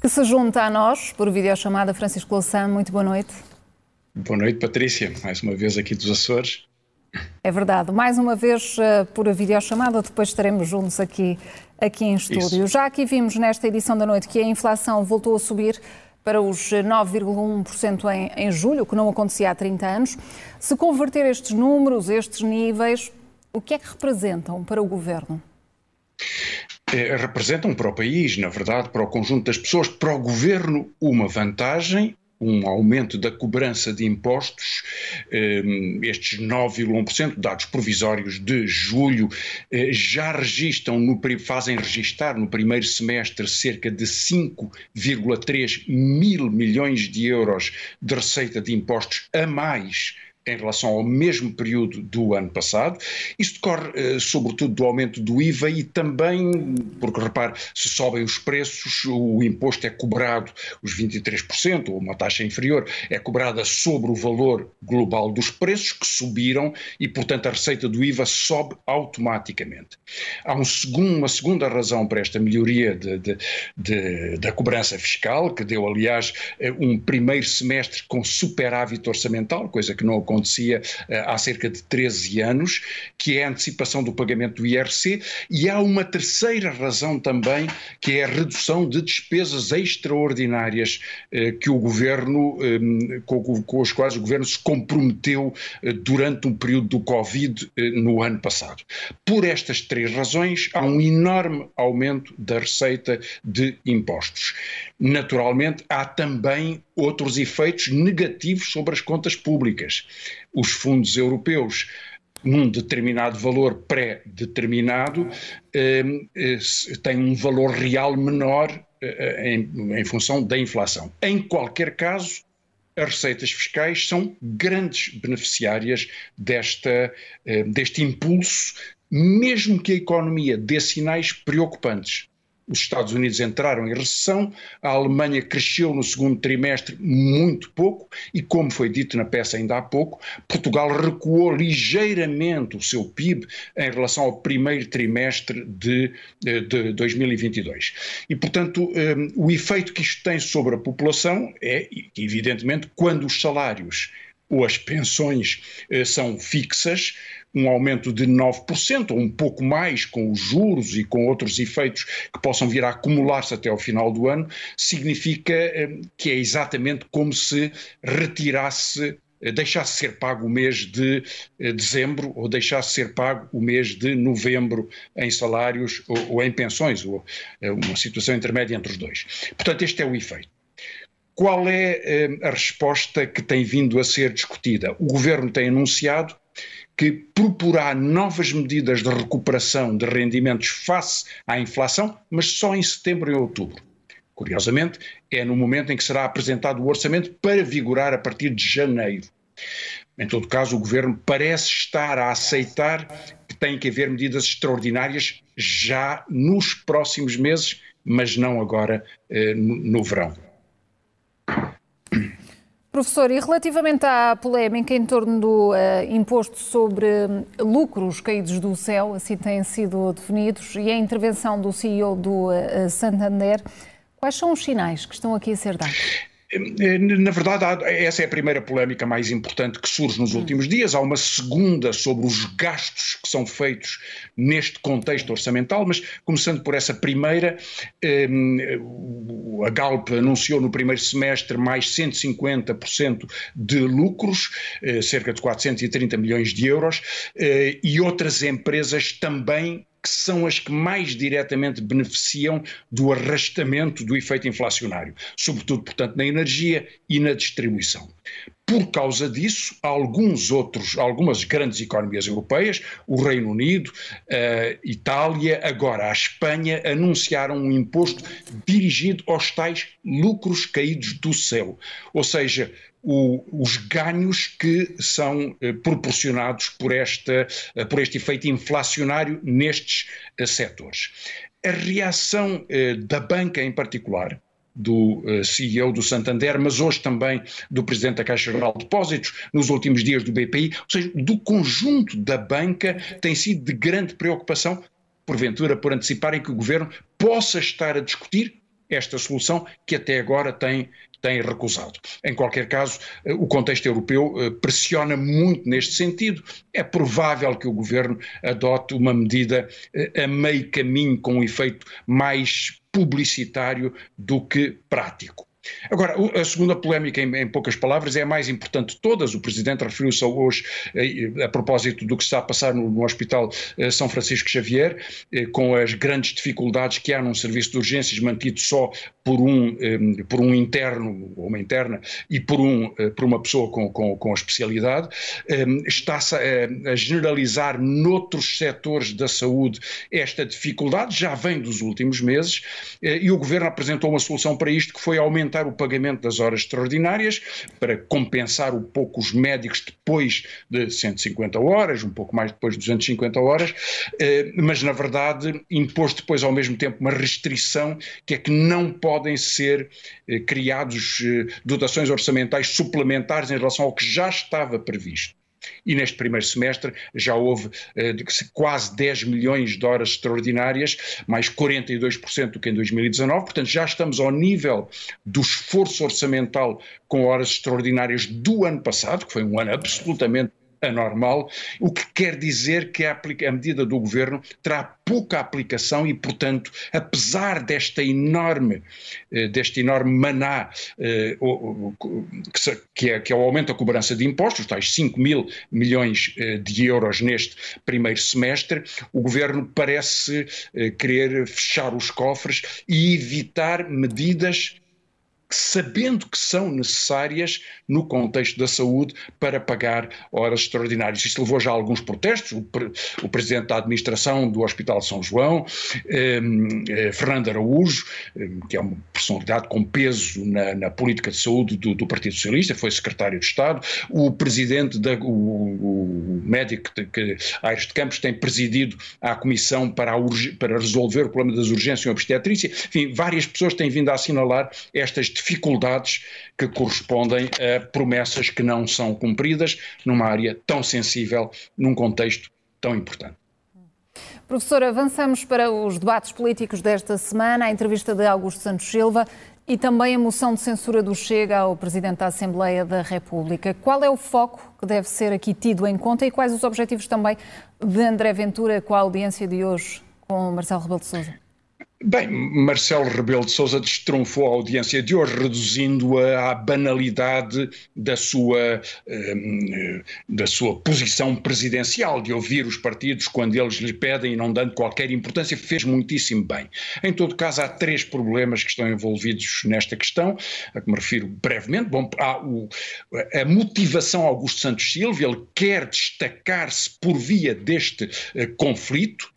Que se junta a nós por videochamada Francisco Louçã. Muito boa noite. Boa noite, Patrícia. Mais uma vez aqui dos Açores. É verdade. Mais uma vez uh, por videochamada, depois estaremos juntos aqui, aqui em estúdio. Isso. Já aqui vimos nesta edição da noite que a inflação voltou a subir para os 9,1% em, em julho, que não acontecia há 30 anos. Se converter estes números, estes níveis, o que é que representam para o governo? Eh, representam para o país, na verdade, para o conjunto das pessoas, para o governo, uma vantagem um aumento da cobrança de impostos, eh, estes 9,1%, dados provisórios de julho, eh, já registram, no, fazem registar no primeiro semestre cerca de 5,3 mil milhões de euros de receita de impostos a mais em relação ao mesmo período do ano passado. Isso decorre, eh, sobretudo, do aumento do IVA e também, porque repare, se sobem os preços, o imposto é cobrado, os 23%, ou uma taxa inferior, é cobrada sobre o valor global dos preços que subiram e, portanto, a receita do IVA sobe automaticamente. Há um segundo, uma segunda razão para esta melhoria de, de, de, da cobrança fiscal, que deu, aliás, eh, um primeiro semestre com superávit orçamental, coisa que não aconteceu acontecia uh, há cerca de 13 anos, que é a antecipação do pagamento do IRC, e há uma terceira razão também, que é a redução de despesas extraordinárias uh, que o governo, um, com, com, as quais o governo se comprometeu uh, durante um período do Covid no ano passado. Por estas três razões, há um enorme aumento da receita de impostos. Naturalmente, há também outros efeitos negativos sobre as contas públicas. Os fundos europeus num determinado valor pré-determinado, eh, eh, têm um valor real menor eh, em, em função da inflação. Em qualquer caso, as receitas fiscais são grandes beneficiárias desta, deste impulso, mesmo que a economia dê sinais preocupantes os Estados Unidos entraram em recessão, a Alemanha cresceu no segundo trimestre muito pouco e, como foi dito na peça ainda há pouco, Portugal recuou ligeiramente o seu PIB em relação ao primeiro trimestre de, de 2022. E, portanto, um, o efeito que isto tem sobre a população é, evidentemente, quando os salários ou as pensões uh, são fixas, um aumento de 9%, ou um pouco mais, com os juros e com outros efeitos que possam vir a acumular-se até ao final do ano, significa eh, que é exatamente como se retirasse eh, deixasse ser pago o mês de eh, dezembro ou deixasse ser pago o mês de novembro em salários ou, ou em pensões, ou uma situação intermédia entre os dois. Portanto, este é o efeito. Qual é a resposta que tem vindo a ser discutida? O governo tem anunciado que proporá novas medidas de recuperação de rendimentos face à inflação, mas só em setembro e outubro. Curiosamente, é no momento em que será apresentado o orçamento para vigorar a partir de janeiro. Em todo caso, o governo parece estar a aceitar que tem que haver medidas extraordinárias já nos próximos meses, mas não agora eh, no, no verão. Professor, e relativamente à polémica em torno do uh, imposto sobre hum, lucros caídos do céu, assim têm sido definidos, e a intervenção do CEO do uh, Santander, quais são os sinais que estão aqui a ser dados? Na verdade, essa é a primeira polémica mais importante que surge nos hum. últimos dias. Há uma segunda sobre os gastos que são feitos neste contexto orçamental, mas começando por essa primeira, hum, a Galp anunciou no primeiro semestre mais 150% de lucros, eh, cerca de 430 milhões de euros, eh, e outras empresas também que são as que mais diretamente beneficiam do arrastamento do efeito inflacionário, sobretudo, portanto, na energia e na distribuição. Por causa disso, alguns outros, algumas grandes economias europeias, o Reino Unido, a Itália, agora a Espanha, anunciaram um imposto dirigido aos tais lucros caídos do céu. Ou seja, o, os ganhos que são eh, proporcionados por, esta, eh, por este efeito inflacionário nestes eh, setores. A reação da banca em particular do CEO do Santander, mas hoje também do Presidente da Caixa Geral de Depósitos, nos últimos dias do BPI, ou seja, do conjunto da banca, tem sido de grande preocupação, porventura por anteciparem que o Governo possa estar a discutir esta solução que até agora tem, tem recusado. Em qualquer caso, eh, o contexto europeu eh, pressiona muito neste sentido. É provável que o governo adote uma medida a meio caminho com um efeito mais publicitário do que prático. Agora, a segunda polémica, em, em, poucas palavras, é a mais importante de todas. O Presidente referiu-se hoje a, a, propósito do que está a passar no, no Hospital eh, São Francisco Xavier, eh, com as grandes dificuldades que há num serviço de urgências mantido só por um, eh, por um interno ou uma interna e por, um, por uma pessoa com, com, com a especialidade. Está-se a, a generalizar noutros setores da saúde esta dificuldade, já vem dos últimos meses, e o Governo apresentou uma solução para isto que foi aumentar aumentar o pagamento das horas extraordinárias para compensar um pouco os médicos depois de 150 horas, um pouco mais depois de 250 horas, eh, mas na verdade impôs depois ao mesmo tempo uma restrição que é que não podem ser eh, criados eh, dotações orçamentais suplementares em relação ao que já estava previsto e neste primeiro semestre já houve eh, quase 10 milhões de horas extraordinárias, mais 42% do que em 2019, portanto já estamos ao nível do esforço orçamental com horas extraordinárias do ano passado, que foi um ano absolutamente anormal, o que quer dizer que a, a, medida do governo terá pouca aplicação e, portanto, apesar desta enorme, eh, deste enorme maná eh, que, é, que é o aumento da cobrança de impostos, tais 5 mil milhões eh, de euros neste primeiro semestre, o governo parece querer fechar os cofres e evitar medidas sabendo que são necessárias no contexto da saúde para pagar horas extraordinárias. Isto levou já a alguns protestos. O, o presidente da administração do Hospital São João, eh, eh, Fernando Araújo, eh, que é uma personalidade com peso na, na política de saúde do, do, Partido Socialista, foi secretário de Estado, o presidente, da, o, o médico de, que Aires de Campos tem presidido a comissão para, a para resolver o problema das urgências em obstetrícia. Enfim, várias pessoas têm vindo a assinalar estas dificuldades que correspondem a promessas que não são cumpridas numa área tão sensível, num contexto tão importante. Professor, avançamos para os debates políticos desta semana, a entrevista de Augusto Santos Silva e também a moção de censura do Chega ao Presidente da Assembleia da República. Qual é o foco que deve ser aqui tido em conta e quais os objetivos também de André Ventura com a audiência de hoje com Marcelo Rebelo de Sousa? Bem, Marcelo Rebelo de Sousa destronfou a audiência de hoje, reduzindo-a à banalidade da sua, hum, da sua posição presidencial, de ouvir os partidos quando eles lhe pedem e não dando qualquer importância, fez muitíssimo bem. Em todo caso, há três problemas que estão envolvidos nesta questão, a que me refiro brevemente. Bom, há o, a motivação Augusto Santos Silva, ele quer destacar-se por via deste uh, conflito,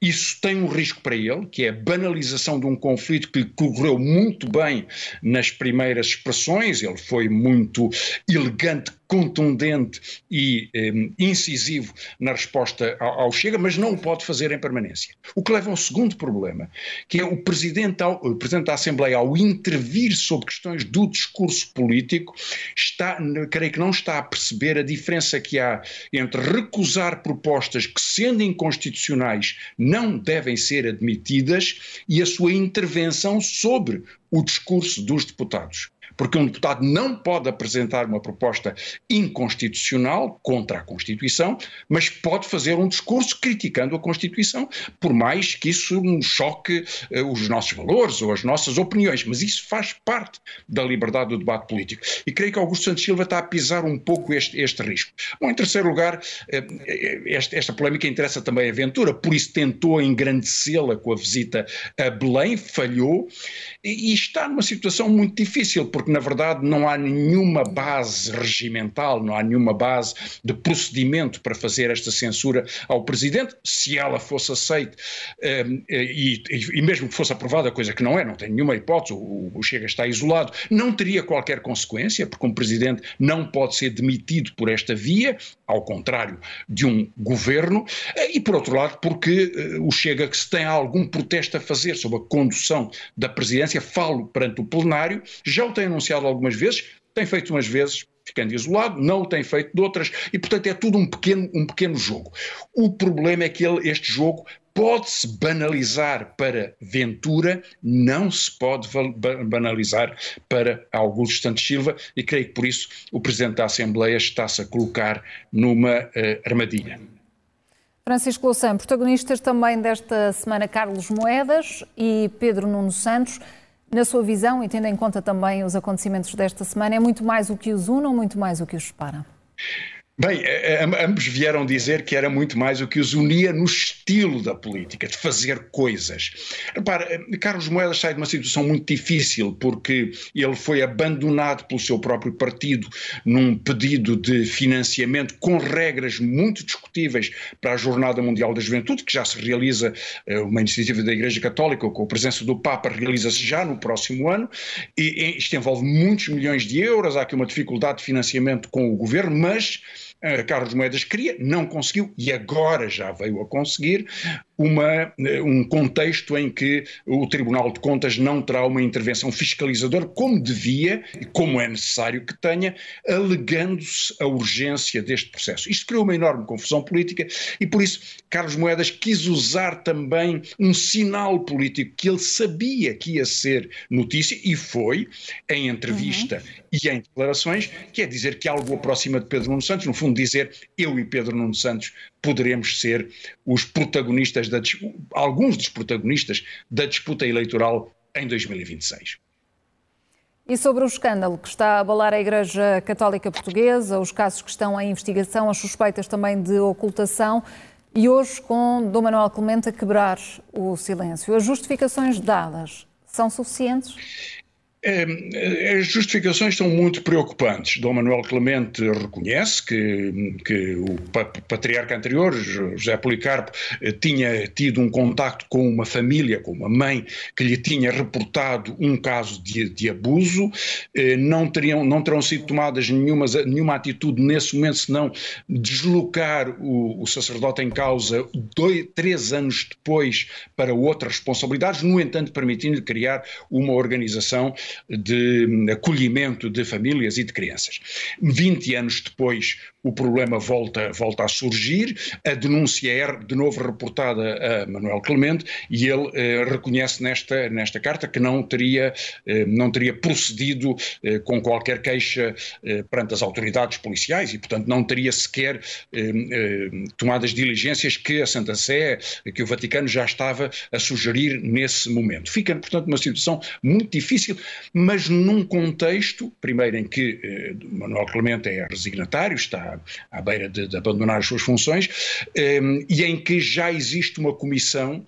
isso tem um risco para ele, que é a banalização de um conflito que correu muito bem nas primeiras expressões, ele foi muito elegante contundente e um, incisivo na resposta ao, ao, Chega, mas não o pode fazer em permanência. O que leva ao segundo problema, que é o Presidente, ao, o Presidente da Assembleia, ao intervir sobre questões do discurso político, está, creio que não está a perceber a diferença que há entre recusar propostas que, sendo inconstitucionais, não devem ser admitidas e a sua intervenção sobre o discurso dos deputados porque um deputado não pode apresentar uma proposta inconstitucional contra a Constituição, mas pode fazer um discurso criticando a Constituição, por mais que isso choque uh, os nossos valores ou as nossas opiniões, mas isso faz parte da liberdade do debate político. E creio que Augusto Santos Silva está a pisar um pouco este, este risco. Bom, em terceiro lugar, uh, esta, esta polémica interessa também a Ventura, por isso tentou engrandecê-la com a visita a Belém, falhou e está numa situação muito difícil, porque porque na verdade não há nenhuma base regimental, não há nenhuma base de procedimento para fazer esta censura ao Presidente. Se ela fosse aceita um, e, e, mesmo que fosse aprovada, coisa que não é, não tem nenhuma hipótese, o Chega está isolado, não teria qualquer consequência, porque um Presidente não pode ser demitido por esta via, ao contrário de um governo, e por outro lado, porque o Chega, que se tem algum protesto a fazer sobre a condução da presidência, falo perante o plenário, já o tem anunciado algumas vezes, tem feito umas vezes, ficando isolado, não o tem feito de outras, e portanto é tudo um pequeno, um pequeno jogo. O problema é que ele, este jogo pode-se banalizar para Ventura, não se pode banalizar para Augusto Santos Silva, e creio que por isso o Presidente da Assembleia está-se a colocar numa uh, armadilha. Francisco Louçã, protagonistas também desta semana Carlos Moedas e Pedro Nuno Santos. Na sua visão, e tendo em conta também os acontecimentos desta semana, é muito mais o que os une ou muito mais o que os separa? Bem, ambos vieram dizer que era muito mais o que os unia no estilo da política, de fazer coisas. Repara, Carlos Moedas sai de uma situação muito difícil porque ele foi abandonado pelo seu próprio partido num pedido de financiamento com regras muito discutíveis para a Jornada Mundial da Juventude, que já se realiza, eh, uma iniciativa da Igreja Católica com a presença do Papa, realiza-se já no próximo ano, e isto envolve muitos milhões de euros, há aqui uma dificuldade de financiamento com o governo, mas Carlos Moedas queria, não conseguiu e agora já veio a conseguir uma, eh, um contexto em que o Tribunal de Contas não terá uma intervenção fiscalizadora como devia e como é necessário que tenha, alegando-se a urgência deste processo. Isto criou uma enorme confusão política e por isso Carlos Moedas quis usar também um sinal político que ele sabia que ia ser notícia e foi em entrevista uhum. e em declarações, que é dizer que algo aproxima de Pedro Nuno Santos, no fundo dizer eu e Pedro Nuno Santos poderemos ser os protagonistas, da, alguns dos protagonistas da disputa eleitoral em 2026. E sobre o escândalo que está a abalar a Igreja Católica Portuguesa, os casos que estão em investigação, as suspeitas também de ocultação, e hoje com Dom Manuel Clemente a quebrar o silêncio. As justificações dadas são suficientes? É, as justificações são muito preocupantes. Dom Manuel Clemente reconhece que, que o patriarca anterior, José Policarpo, eh, tinha tido um contacto com uma família, com uma mãe, que lhe tinha reportado um caso de, de abuso. Eh, não, teriam, não terão sido tomadas nenhuma, nenhuma atitude nesse momento, senão deslocar o, o sacerdote em causa dois, três anos depois para outras responsabilidades, no entanto, permitindo-lhe criar uma organização de acolhimento de famílias e de crianças. 20 anos depois, o problema volta, volta a surgir, a denúncia é de novo reportada a Manuel Clemente e ele eh, reconhece nesta, nesta carta que não teria, eh, não teria procedido eh, com qualquer queixa eh, perante as autoridades policiais e, portanto, não teria sequer eh, eh, tomadas diligências que a Santa Sé, que o Vaticano já estava a sugerir nesse momento. Fica, portanto, uma situação muito difícil, mas num contexto, primeiro, em que Manuel Clemente é resignatário, está à, beira de, de, abandonar as suas funções, ehm, e em que já existe uma comissão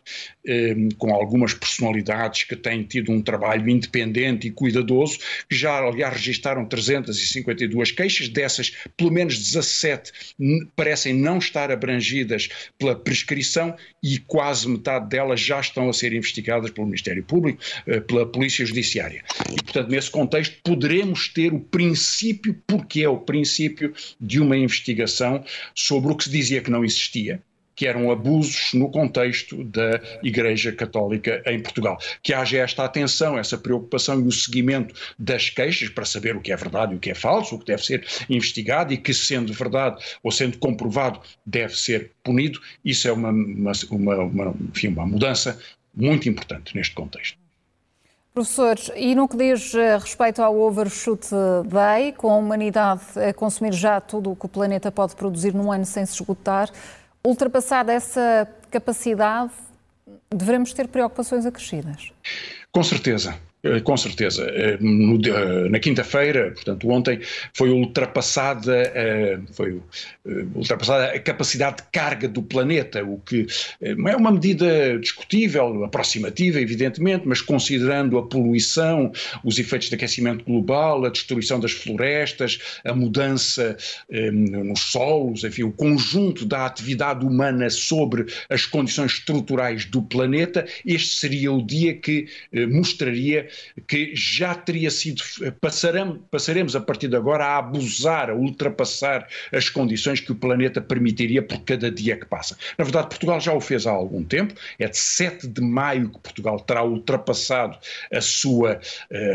com algumas personalidades que têm tido um trabalho independente e cuidadoso, que já, aliás, registaram 352 queixas, dessas, pelo menos 17 parecem não estar abrangidas pela prescrição e quase metade delas já estão a ser investigadas pelo Ministério Público, uh, pela Polícia Judiciária. E, portanto, nesse contexto, poderemos ter o princípio, porque é o princípio de uma investigação sobre o que se dizia que não existia, que eram abusos no contexto da Igreja Católica em Portugal. Que haja esta atenção, essa preocupação e o seguimento das queixas para saber o que é verdade e o que é falso, o que deve ser investigado e que, sendo verdade ou sendo comprovado, deve ser punido, isso é uma, uma, uma, uma, enfim, uma mudança muito importante neste contexto. Professor, e no que diz eh, respeito ao Overshoot Day, com a humanidade a consumir já tudo o que o planeta pode produzir num ano sem se esgotar, ultrapassada essa capacidade, devemos ter preocupações acrescidas? Com certeza. Eh, com certeza. Eh, eh, na quinta-feira, portanto ontem, foi ultrapassada, foi ultrapassada a capacidade de carga do planeta, o que é uma medida discutível, aproximativa, evidentemente, mas considerando a poluição, os efeitos de aquecimento global, a destruição das florestas, a mudança nos solos, enfim, o conjunto da atividade humana sobre as condições estruturais do planeta, este seria o dia que mostraria que já teria sido, passaremos, passaremos a partir de agora a abusar, a ultrapassar as condições que o planeta permitiria por cada dia que passa. Na verdade, Portugal já o fez há algum tempo, é de 7 de maio que Portugal terá ultrapassado a sua,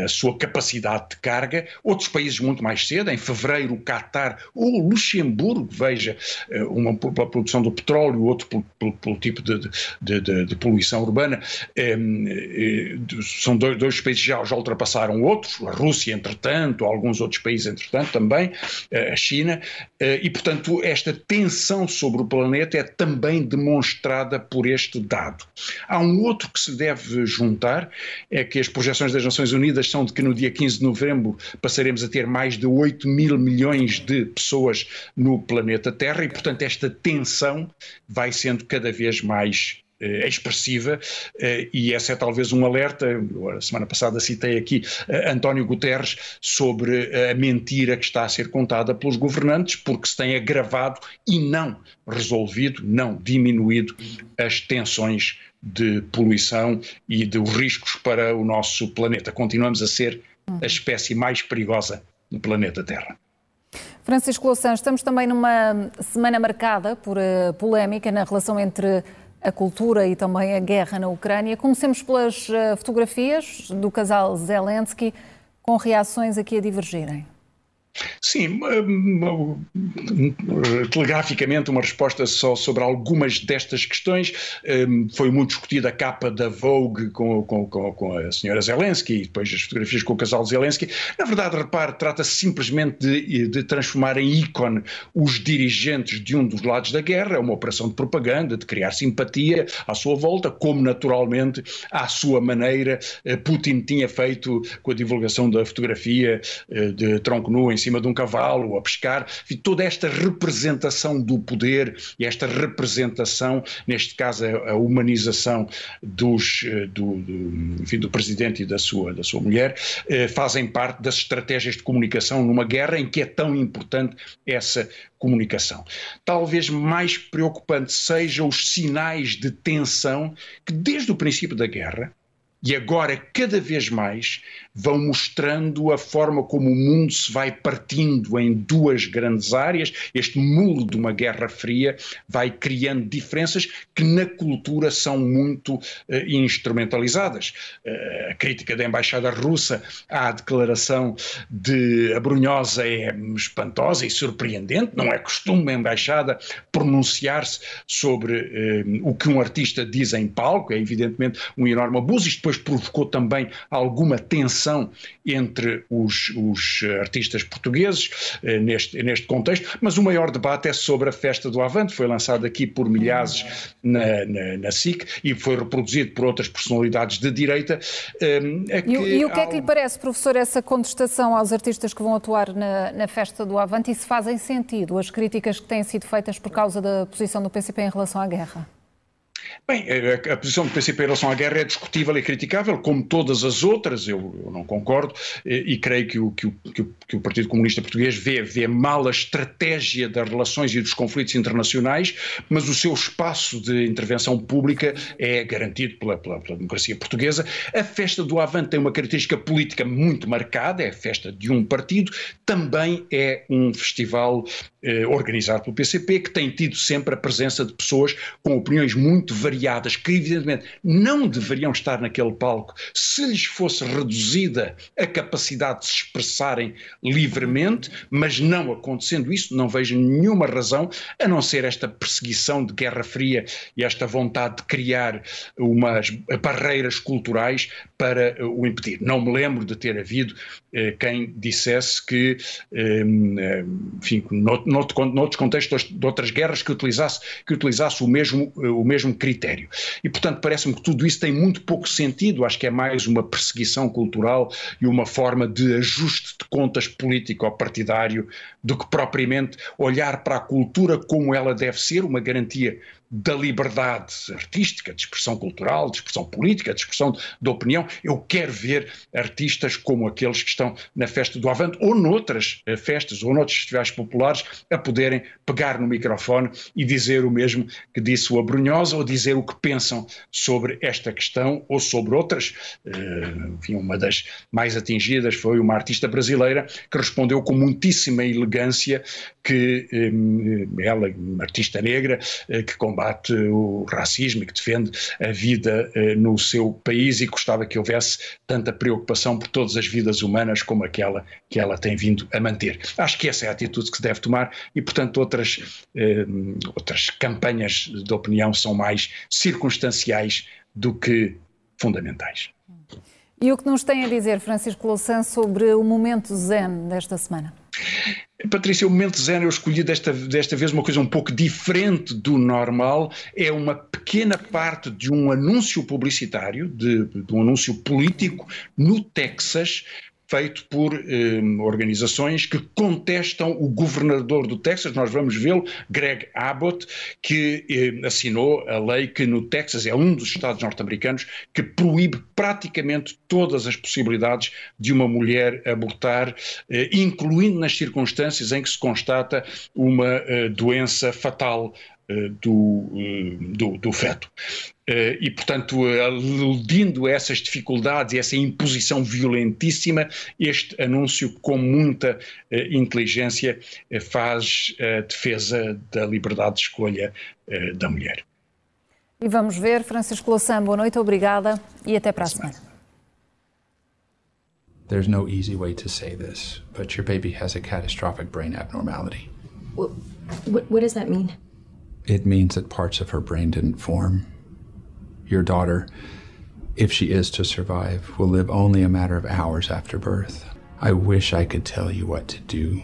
a sua capacidade de carga, outros países muito mais cedo, em fevereiro o Qatar ou Luxemburgo, veja, uma pela produção do petróleo, outro pelo, pelo, pelo tipo de, de, de, de, poluição urbana, são dois, dois países já, já ultrapassaram outros, a Rússia, entretanto, alguns outros países, entretanto, também, eh, a China, eh, e, portanto, esta tensão sobre o planeta é também demonstrada por este dado. Há um outro que se deve juntar, é que as projeções das Nações Unidas são de que no dia 15 de novembro passaremos a ter mais de 8 mil milhões de pessoas no planeta Terra, e, portanto, esta tensão vai sendo cada vez mais expressiva eh, e essa é talvez um alerta. A semana passada citei aqui eh, António Guterres sobre a mentira que está a ser contada pelos governantes, porque se tem agravado e não resolvido, não diminuído as tensões de poluição e de riscos para o nosso planeta. Continuamos a ser a espécie mais perigosa no planeta Terra. Francisco Louçã, estamos também numa semana marcada por polémica na relação entre a cultura e também a guerra na Ucrânia. Comecemos pelas eh, fotografias do casal Zelensky, com reações aqui a divergirem. Sim, telegraficamente uma resposta só sobre algumas destas questões. Hum, foi muito discutida a capa da Vogue com, com, com, a senhora Zelensky e depois as fotografias com o casal Zelensky. Na verdade, repare, trata-se simplesmente de, de, transformar em ícone os dirigentes de um dos lados da guerra. É uma operação de propaganda, de criar simpatia à sua volta, como naturalmente, à sua maneira, eh, Putin tinha feito com a divulgação da fotografia eh, de tronco nu em cima de um cavalo, a pescar, enfim, toda esta representação do poder e esta representação, neste caso a, a humanização dos, eh, do, do, enfim, do presidente e da sua, da sua mulher, eh, fazem parte das estratégias de comunicação numa guerra em que é tão importante essa comunicação. Talvez mais preocupante sejam os sinais de tensão que desde o princípio da guerra, e agora cada vez mais vão mostrando a forma como o mundo se vai partindo em duas grandes áreas. Este muro de uma Guerra Fria vai criando diferenças que na cultura são muito uh, instrumentalizadas. Uh, a crítica da embaixada russa à declaração de Abrunhosa é espantosa e surpreendente. Não é costume a embaixada pronunciar-se sobre uh, o que um artista diz em palco. É evidentemente um enorme abuso. Isto depois provocou também alguma tensão relação entre os, os artistas portugueses eh, neste, neste contexto, mas o maior debate é sobre a festa do Avante, foi lançado aqui por milhares na, na, na SIC e foi reproduzido por outras personalidades de direita. Eh, é e, e, o que é que lhe parece, professor, essa contestação aos artistas que vão atuar na, na festa do Avante e se fazem sentido as críticas que têm sido feitas por causa da posição do PCP em relação à guerra? Bem, a, a, posição do PCP em relação à guerra é discutível e criticável, como todas as outras, eu, eu não concordo, e, e creio que o, que, o, que, o, que o, Partido Comunista Português vê, vê mal a estratégia das relações e dos conflitos internacionais, mas o seu espaço de intervenção pública é garantido pela, pela, pela democracia portuguesa. A festa do Avante tem uma característica política muito marcada, é a festa de um partido, também é um festival eh, organizado pelo PCP, que tem tido sempre a presença de pessoas com opiniões muito variadas, que evidentemente não deveriam estar naquele palco se lhes fosse reduzida a capacidade de se expressarem livremente, mas não acontecendo isso, não vejo nenhuma razão, a não ser esta perseguição de Guerra Fria e esta vontade de criar umas barreiras culturais para o impedir. Não me lembro de ter havido eh, quem dissesse que, eh, enfim, noutro, noutros contextos de outras guerras, que utilizasse, que utilizasse o mesmo, o mesmo critério. E, portanto, parece-me que tudo isso tem muito pouco sentido, acho que é mais uma perseguição cultural e uma forma de ajuste de contas político-partidário do que propriamente olhar para a cultura como ela deve ser, uma garantia da liberdade artística, de expressão cultural, de expressão política, de expressão de opinião. Eu quero ver artistas como aqueles que estão na festa do Avante ou noutras eh, festas ou noutros festivais populares a poderem pegar no microfone e dizer o mesmo que disse o Abrunhosa ou dizer o que pensam sobre esta questão ou sobre outras. Uh, enfim, uma das mais atingidas foi uma artista brasileira que respondeu com muitíssima elegância que um, ela, uma artista negra, que combate o racismo e que defende a vida uh, no seu país e gostava que houvesse tanta preocupação por todas as vidas humanas como aquela que ela tem vindo a manter. Acho que essa é a atitude que se deve tomar e, portanto, outras, outras campanhas de opinião são mais circunstanciais do que fundamentais. E o que nos tem a dizer, Francisco Louçã, sobre o momento zen desta semana? Patrícia, o momento zen eu escolhi desta, desta vez uma coisa um pouco diferente do normal. É uma pequena parte de um anúncio publicitário, de, de um anúncio político no Texas, feito por eh, organizações que contestam o governador do Texas, nós vamos vê-lo, Greg Abbott, que eh, assinou a lei que no Texas é um dos estados norte-americanos que proíbe praticamente todas as possibilidades de uma mulher abortar, eh, incluindo nas circunstâncias em que se constata uma eh, doença fatal do, eh, do, do, feto. Eh, e, portanto, aludindo a essas dificuldades e essa imposição violentíssima, este anúncio, com muita inteligência, faz a defesa da liberdade de escolha da mulher. E vamos ver, Francisco Louçã, boa noite, obrigada e até para a semana. There's no easy way to say this, but your baby has a catastrophic brain abnormality. What, what, what does that mean? It means that parts of her brain didn't form. Your daughter, if she is to survive, will live only a matter of hours after birth. I wish I could tell you what to do,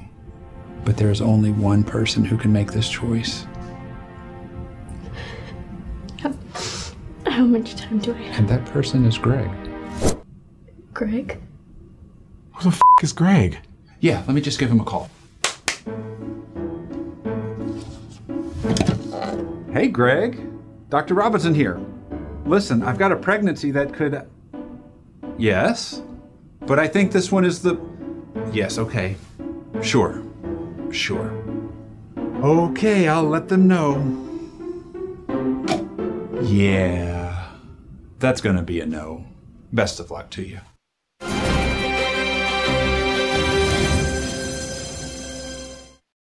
but there is only one person who can make this choice. How, how much time do I have? And that person is Greg. Greg? Who the f is Greg? Yeah, let me just give him a call. Hey, Greg. Dr. Robinson here. Listen, I've got a pregnancy that could. Yes? But I think this one is the. Yes, okay. Sure. Sure. Okay, I'll let them know. Yeah. That's gonna be a no. Best of luck to you.